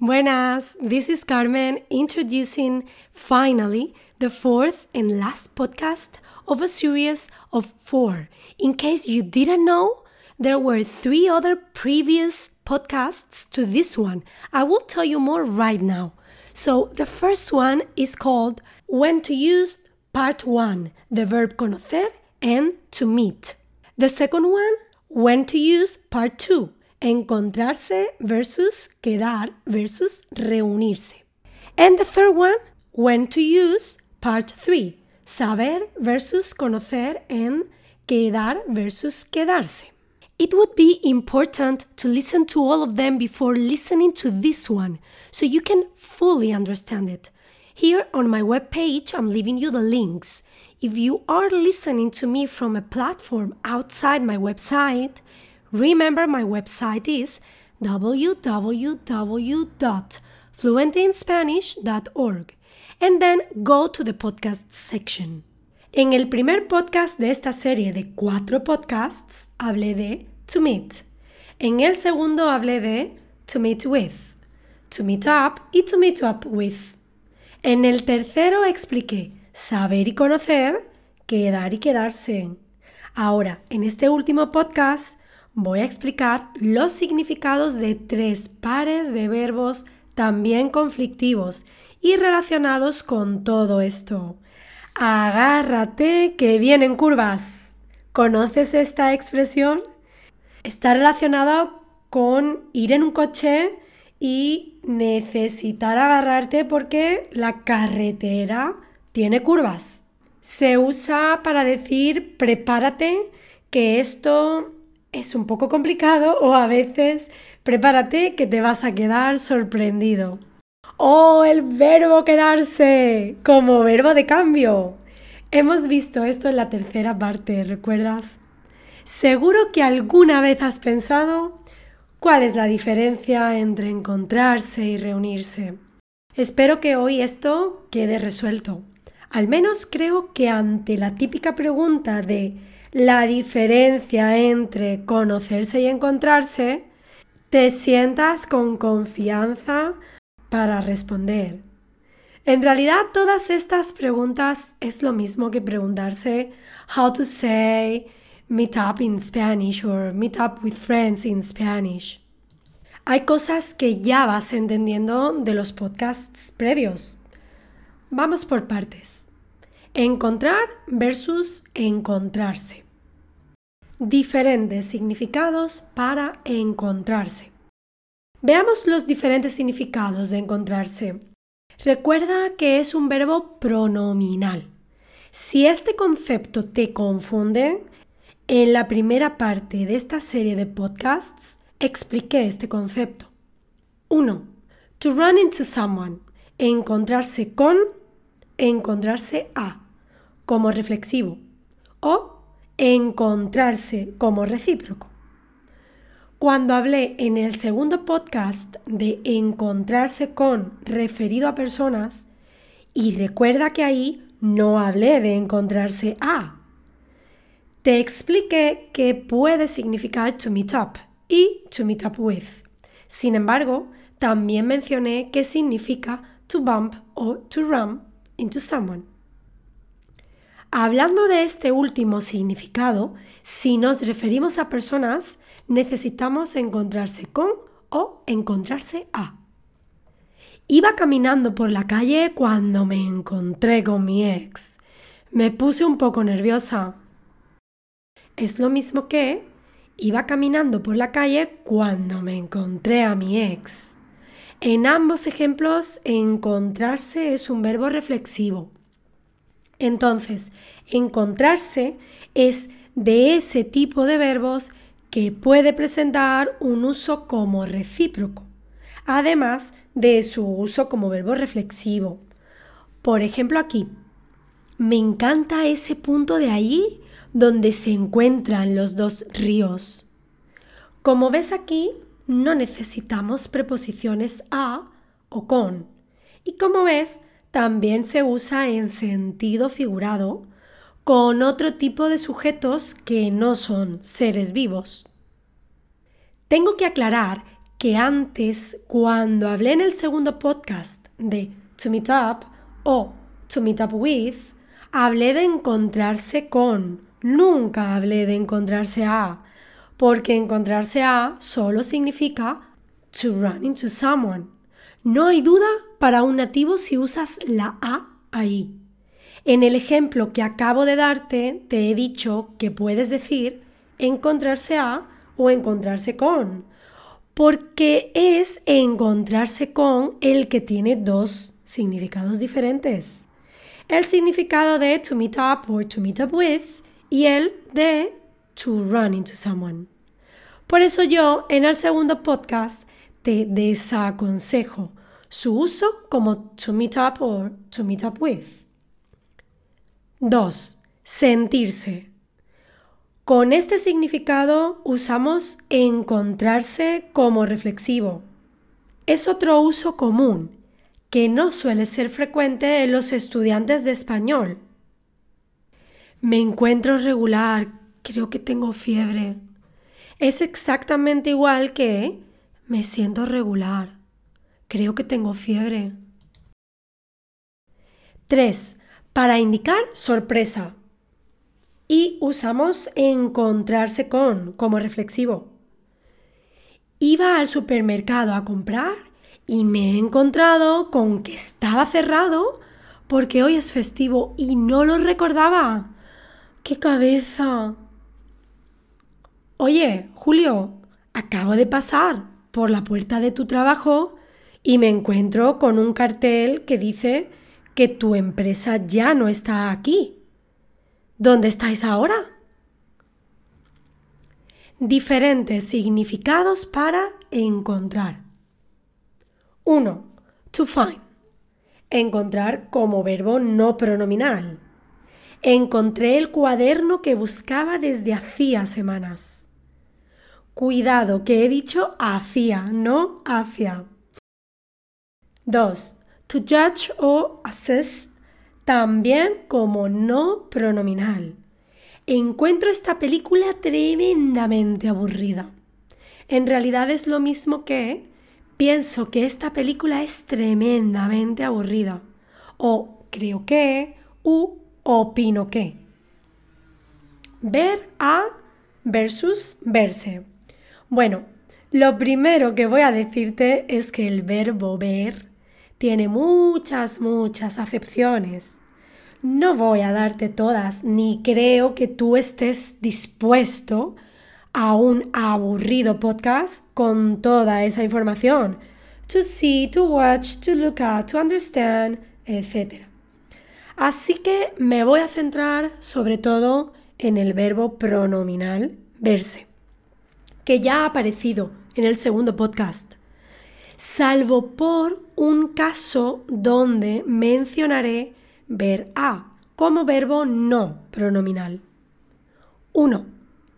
Buenas, this is Carmen introducing finally the fourth and last podcast of a series of four. In case you didn't know, there were three other previous podcasts to this one. I will tell you more right now. So, the first one is called When to Use Part 1, the verb conocer and to meet. The second one, When to Use Part 2, encontrarse versus quedar versus reunirse. And the third one, when to use, part 3, saber versus conocer and quedar versus quedarse. It would be important to listen to all of them before listening to this one so you can fully understand it. Here on my webpage, I'm leaving you the links. If you are listening to me from a platform outside my website, Remember, my website is www.fluentinspanish.org and then go to the podcast section. En el primer podcast de esta serie de cuatro podcasts hablé de to meet. En el segundo hablé de to meet with, to meet up y to meet up with. En el tercero expliqué saber y conocer, quedar y quedarse. Ahora, en este último podcast voy a explicar los significados de tres pares de verbos también conflictivos y relacionados con todo esto. Agárrate que vienen curvas. ¿Conoces esta expresión? Está relacionada con ir en un coche y necesitar agarrarte porque la carretera tiene curvas. Se usa para decir prepárate que esto es un poco complicado o a veces prepárate que te vas a quedar sorprendido. ¡Oh, el verbo quedarse! Como verbo de cambio. Hemos visto esto en la tercera parte, ¿recuerdas? Seguro que alguna vez has pensado cuál es la diferencia entre encontrarse y reunirse. Espero que hoy esto quede resuelto. Al menos creo que ante la típica pregunta de la diferencia entre conocerse y encontrarse, te sientas con confianza para responder. En realidad todas estas preguntas es lo mismo que preguntarse how to say meet up in Spanish or meet up with friends in Spanish. Hay cosas que ya vas entendiendo de los podcasts previos. Vamos por partes. Encontrar versus encontrarse. Diferentes significados para encontrarse. Veamos los diferentes significados de encontrarse. Recuerda que es un verbo pronominal. Si este concepto te confunde, en la primera parte de esta serie de podcasts expliqué este concepto. 1. To run into someone. Encontrarse con, encontrarse a como reflexivo o encontrarse como recíproco. Cuando hablé en el segundo podcast de encontrarse con referido a personas, y recuerda que ahí no hablé de encontrarse a, te expliqué que puede significar to meet up y to meet up with. Sin embargo, también mencioné que significa to bump o to run into someone. Hablando de este último significado, si nos referimos a personas, necesitamos encontrarse con o encontrarse a. Iba caminando por la calle cuando me encontré con mi ex. Me puse un poco nerviosa. Es lo mismo que iba caminando por la calle cuando me encontré a mi ex. En ambos ejemplos, encontrarse es un verbo reflexivo. Entonces, encontrarse es de ese tipo de verbos que puede presentar un uso como recíproco, además de su uso como verbo reflexivo. Por ejemplo, aquí, me encanta ese punto de ahí donde se encuentran los dos ríos. Como ves aquí, no necesitamos preposiciones a o con. Y como ves, también se usa en sentido figurado con otro tipo de sujetos que no son seres vivos. Tengo que aclarar que antes, cuando hablé en el segundo podcast de to meet up o to meet up with, hablé de encontrarse con, nunca hablé de encontrarse a, porque encontrarse a solo significa to run into someone. No hay duda para un nativo si usas la a ahí. En el ejemplo que acabo de darte, te he dicho que puedes decir encontrarse a o encontrarse con, porque es encontrarse con el que tiene dos significados diferentes. El significado de to meet up or to meet up with y el de to run into someone. Por eso yo en el segundo podcast te desaconsejo su uso como to meet up or to meet up with. 2. Sentirse. Con este significado usamos encontrarse como reflexivo. Es otro uso común que no suele ser frecuente en los estudiantes de español. Me encuentro regular, creo que tengo fiebre. Es exactamente igual que me siento regular. Creo que tengo fiebre. 3. Para indicar sorpresa. Y usamos encontrarse con como reflexivo. Iba al supermercado a comprar y me he encontrado con que estaba cerrado porque hoy es festivo y no lo recordaba. ¡Qué cabeza! Oye, Julio, acabo de pasar por la puerta de tu trabajo y me encuentro con un cartel que dice que tu empresa ya no está aquí. ¿Dónde estáis ahora? Diferentes significados para encontrar. 1. To find. Encontrar como verbo no pronominal. Encontré el cuaderno que buscaba desde hacía semanas. Cuidado, que he dicho hacía, no hacia. 2. To judge o assess también como no pronominal. Encuentro esta película tremendamente aburrida. En realidad es lo mismo que pienso que esta película es tremendamente aburrida. O creo que, u opino que. Ver a versus verse. Bueno, lo primero que voy a decirte es que el verbo ver tiene muchas, muchas acepciones. No voy a darte todas, ni creo que tú estés dispuesto a un aburrido podcast con toda esa información. To see, to watch, to look at, to understand, etc. Así que me voy a centrar sobre todo en el verbo pronominal verse, que ya ha aparecido en el segundo podcast salvo por un caso donde mencionaré ver a como verbo no pronominal. 1.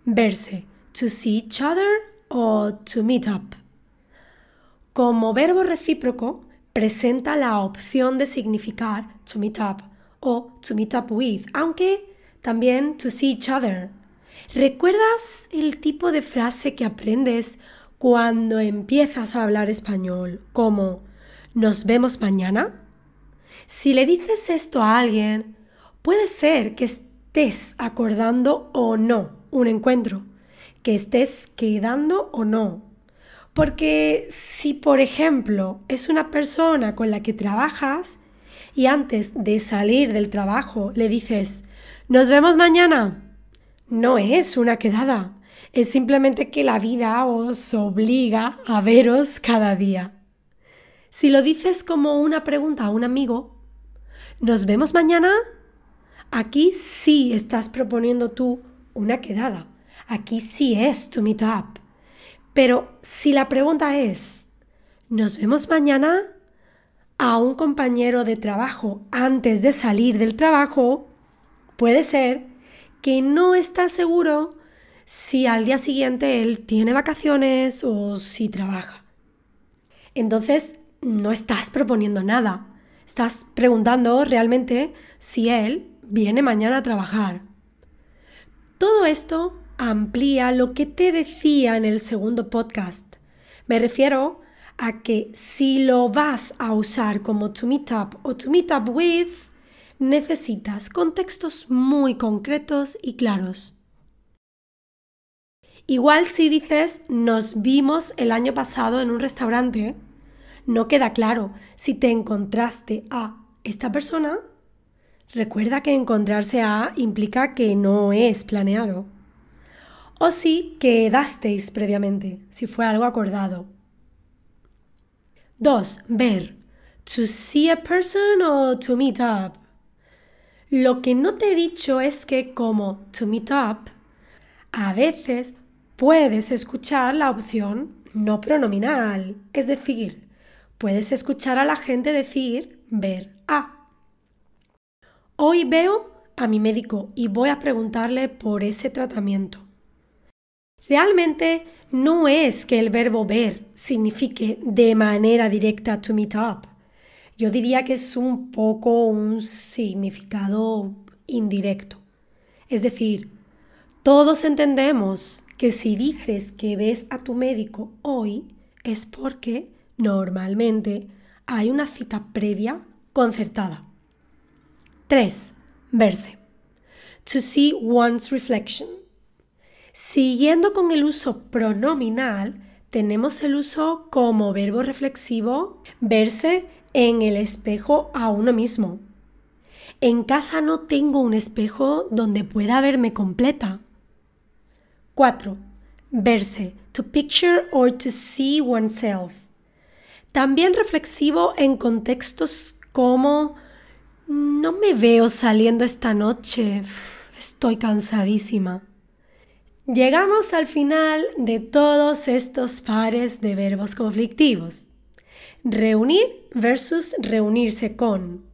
Verse, to see each other o to meet up. Como verbo recíproco, presenta la opción de significar to meet up o to meet up with, aunque también to see each other. ¿Recuerdas el tipo de frase que aprendes cuando empiezas a hablar español como nos vemos mañana? Si le dices esto a alguien, puede ser que estés acordando o no un encuentro, que estés quedando o no. Porque si, por ejemplo, es una persona con la que trabajas y antes de salir del trabajo le dices, nos vemos mañana, no es una quedada, es simplemente que la vida os obliga a veros cada día. Si lo dices como una pregunta a un amigo, ¿nos vemos mañana? Aquí sí estás proponiendo tú una quedada. Aquí sí es tu meetup. Pero si la pregunta es, ¿nos vemos mañana? A un compañero de trabajo antes de salir del trabajo, puede ser que no estás seguro si al día siguiente él tiene vacaciones o si trabaja. Entonces, no estás proponiendo nada. Estás preguntando realmente si él viene mañana a trabajar. Todo esto amplía lo que te decía en el segundo podcast. Me refiero a que si lo vas a usar como to meet up o to meet up with, necesitas contextos muy concretos y claros. Igual si dices nos vimos el año pasado en un restaurante, no queda claro si te encontraste a esta persona. Recuerda que encontrarse a implica que no es planeado. O si quedasteis previamente, si fue algo acordado. 2. Ver. To see a person o to meet up. Lo que no te he dicho es que como to meet up, a veces puedes escuchar la opción no pronominal, es decir, puedes escuchar a la gente decir ver a. Hoy veo a mi médico y voy a preguntarle por ese tratamiento. Realmente no es que el verbo ver signifique de manera directa to meet up. Yo diría que es un poco un significado indirecto. Es decir, todos entendemos que si dices que ves a tu médico hoy es porque normalmente hay una cita previa concertada. 3. Verse. To see one's reflection. Siguiendo con el uso pronominal, tenemos el uso como verbo reflexivo verse en el espejo a uno mismo. En casa no tengo un espejo donde pueda verme completa. 4. Verse. To picture or to see oneself. También reflexivo en contextos como no me veo saliendo esta noche. Estoy cansadísima. Llegamos al final de todos estos pares de verbos conflictivos. Reunir versus reunirse con.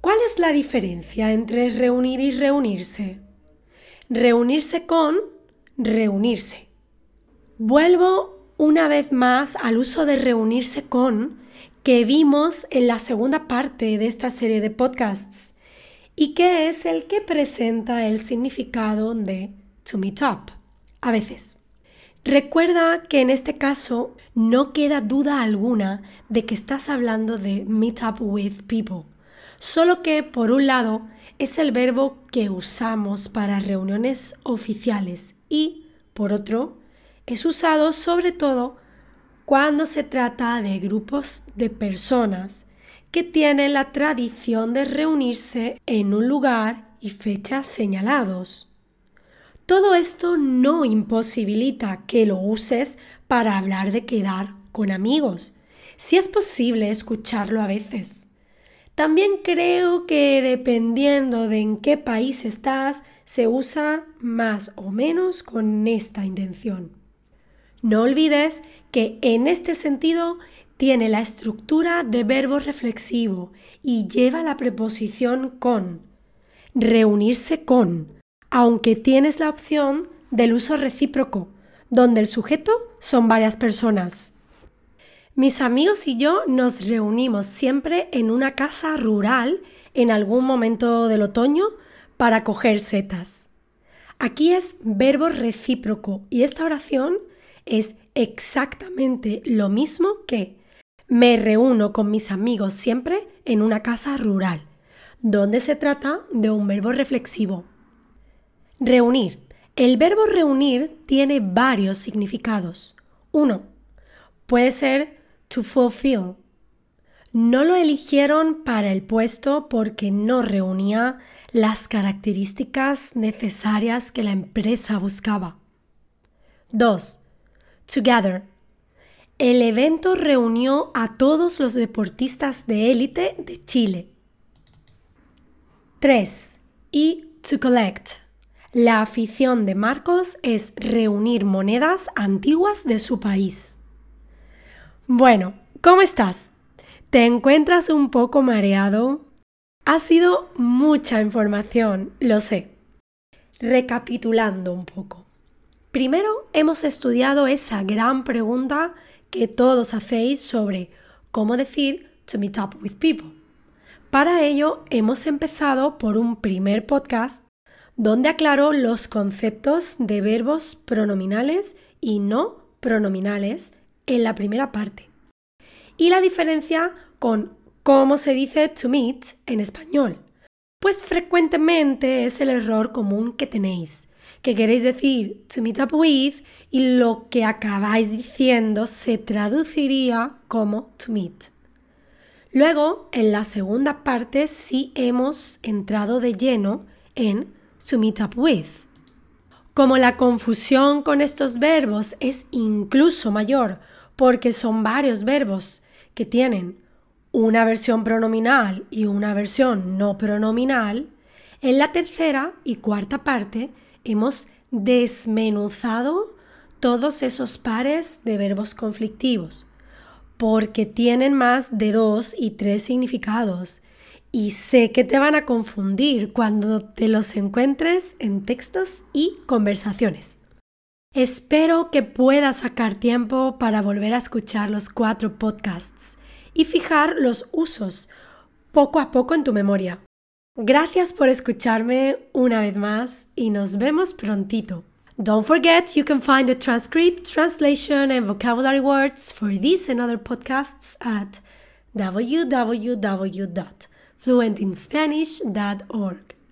¿Cuál es la diferencia entre reunir y reunirse? Reunirse con reunirse. Vuelvo una vez más al uso de reunirse con que vimos en la segunda parte de esta serie de podcasts y que es el que presenta el significado de to meet up, a veces. Recuerda que en este caso no queda duda alguna de que estás hablando de meet up with people, solo que por un lado es el verbo que usamos para reuniones oficiales y, por otro, es usado sobre todo cuando se trata de grupos de personas que tienen la tradición de reunirse en un lugar y fechas señalados. Todo esto no imposibilita que lo uses para hablar de quedar con amigos, si es posible escucharlo a veces. También creo que dependiendo de en qué país estás, se usa más o menos con esta intención. No olvides que en este sentido tiene la estructura de verbo reflexivo y lleva la preposición con. Reunirse con, aunque tienes la opción del uso recíproco, donde el sujeto son varias personas. Mis amigos y yo nos reunimos siempre en una casa rural en algún momento del otoño para coger setas. Aquí es verbo recíproco y esta oración es exactamente lo mismo que me reúno con mis amigos siempre en una casa rural, donde se trata de un verbo reflexivo. Reunir. El verbo reunir tiene varios significados. Uno, puede ser to fulfill. No lo eligieron para el puesto porque no reunía las características necesarias que la empresa buscaba. 2. Together. El evento reunió a todos los deportistas de élite de Chile. 3. Y to collect. La afición de Marcos es reunir monedas antiguas de su país. Bueno, ¿cómo estás? ¿Te encuentras un poco mareado? Ha sido mucha información, lo sé. Recapitulando un poco. Primero hemos estudiado esa gran pregunta que todos hacéis sobre cómo decir to meet up with people. Para ello hemos empezado por un primer podcast donde aclaró los conceptos de verbos pronominales y no pronominales en la primera parte. Y la diferencia con cómo se dice to meet en español. Pues frecuentemente es el error común que tenéis, que queréis decir to meet up with y lo que acabáis diciendo se traduciría como to meet. Luego, en la segunda parte sí hemos entrado de lleno en to meet up with. Como la confusión con estos verbos es incluso mayor porque son varios verbos que tienen una versión pronominal y una versión no pronominal, en la tercera y cuarta parte hemos desmenuzado todos esos pares de verbos conflictivos, porque tienen más de dos y tres significados. Y sé que te van a confundir cuando te los encuentres en textos y conversaciones. Espero que puedas sacar tiempo para volver a escuchar los cuatro podcasts y fijar los usos poco a poco en tu memoria. Gracias por escucharme una vez más y nos vemos prontito. Don't forget you can find the transcript, translation and vocabulary words for this and other podcasts at fluentinspanish.org.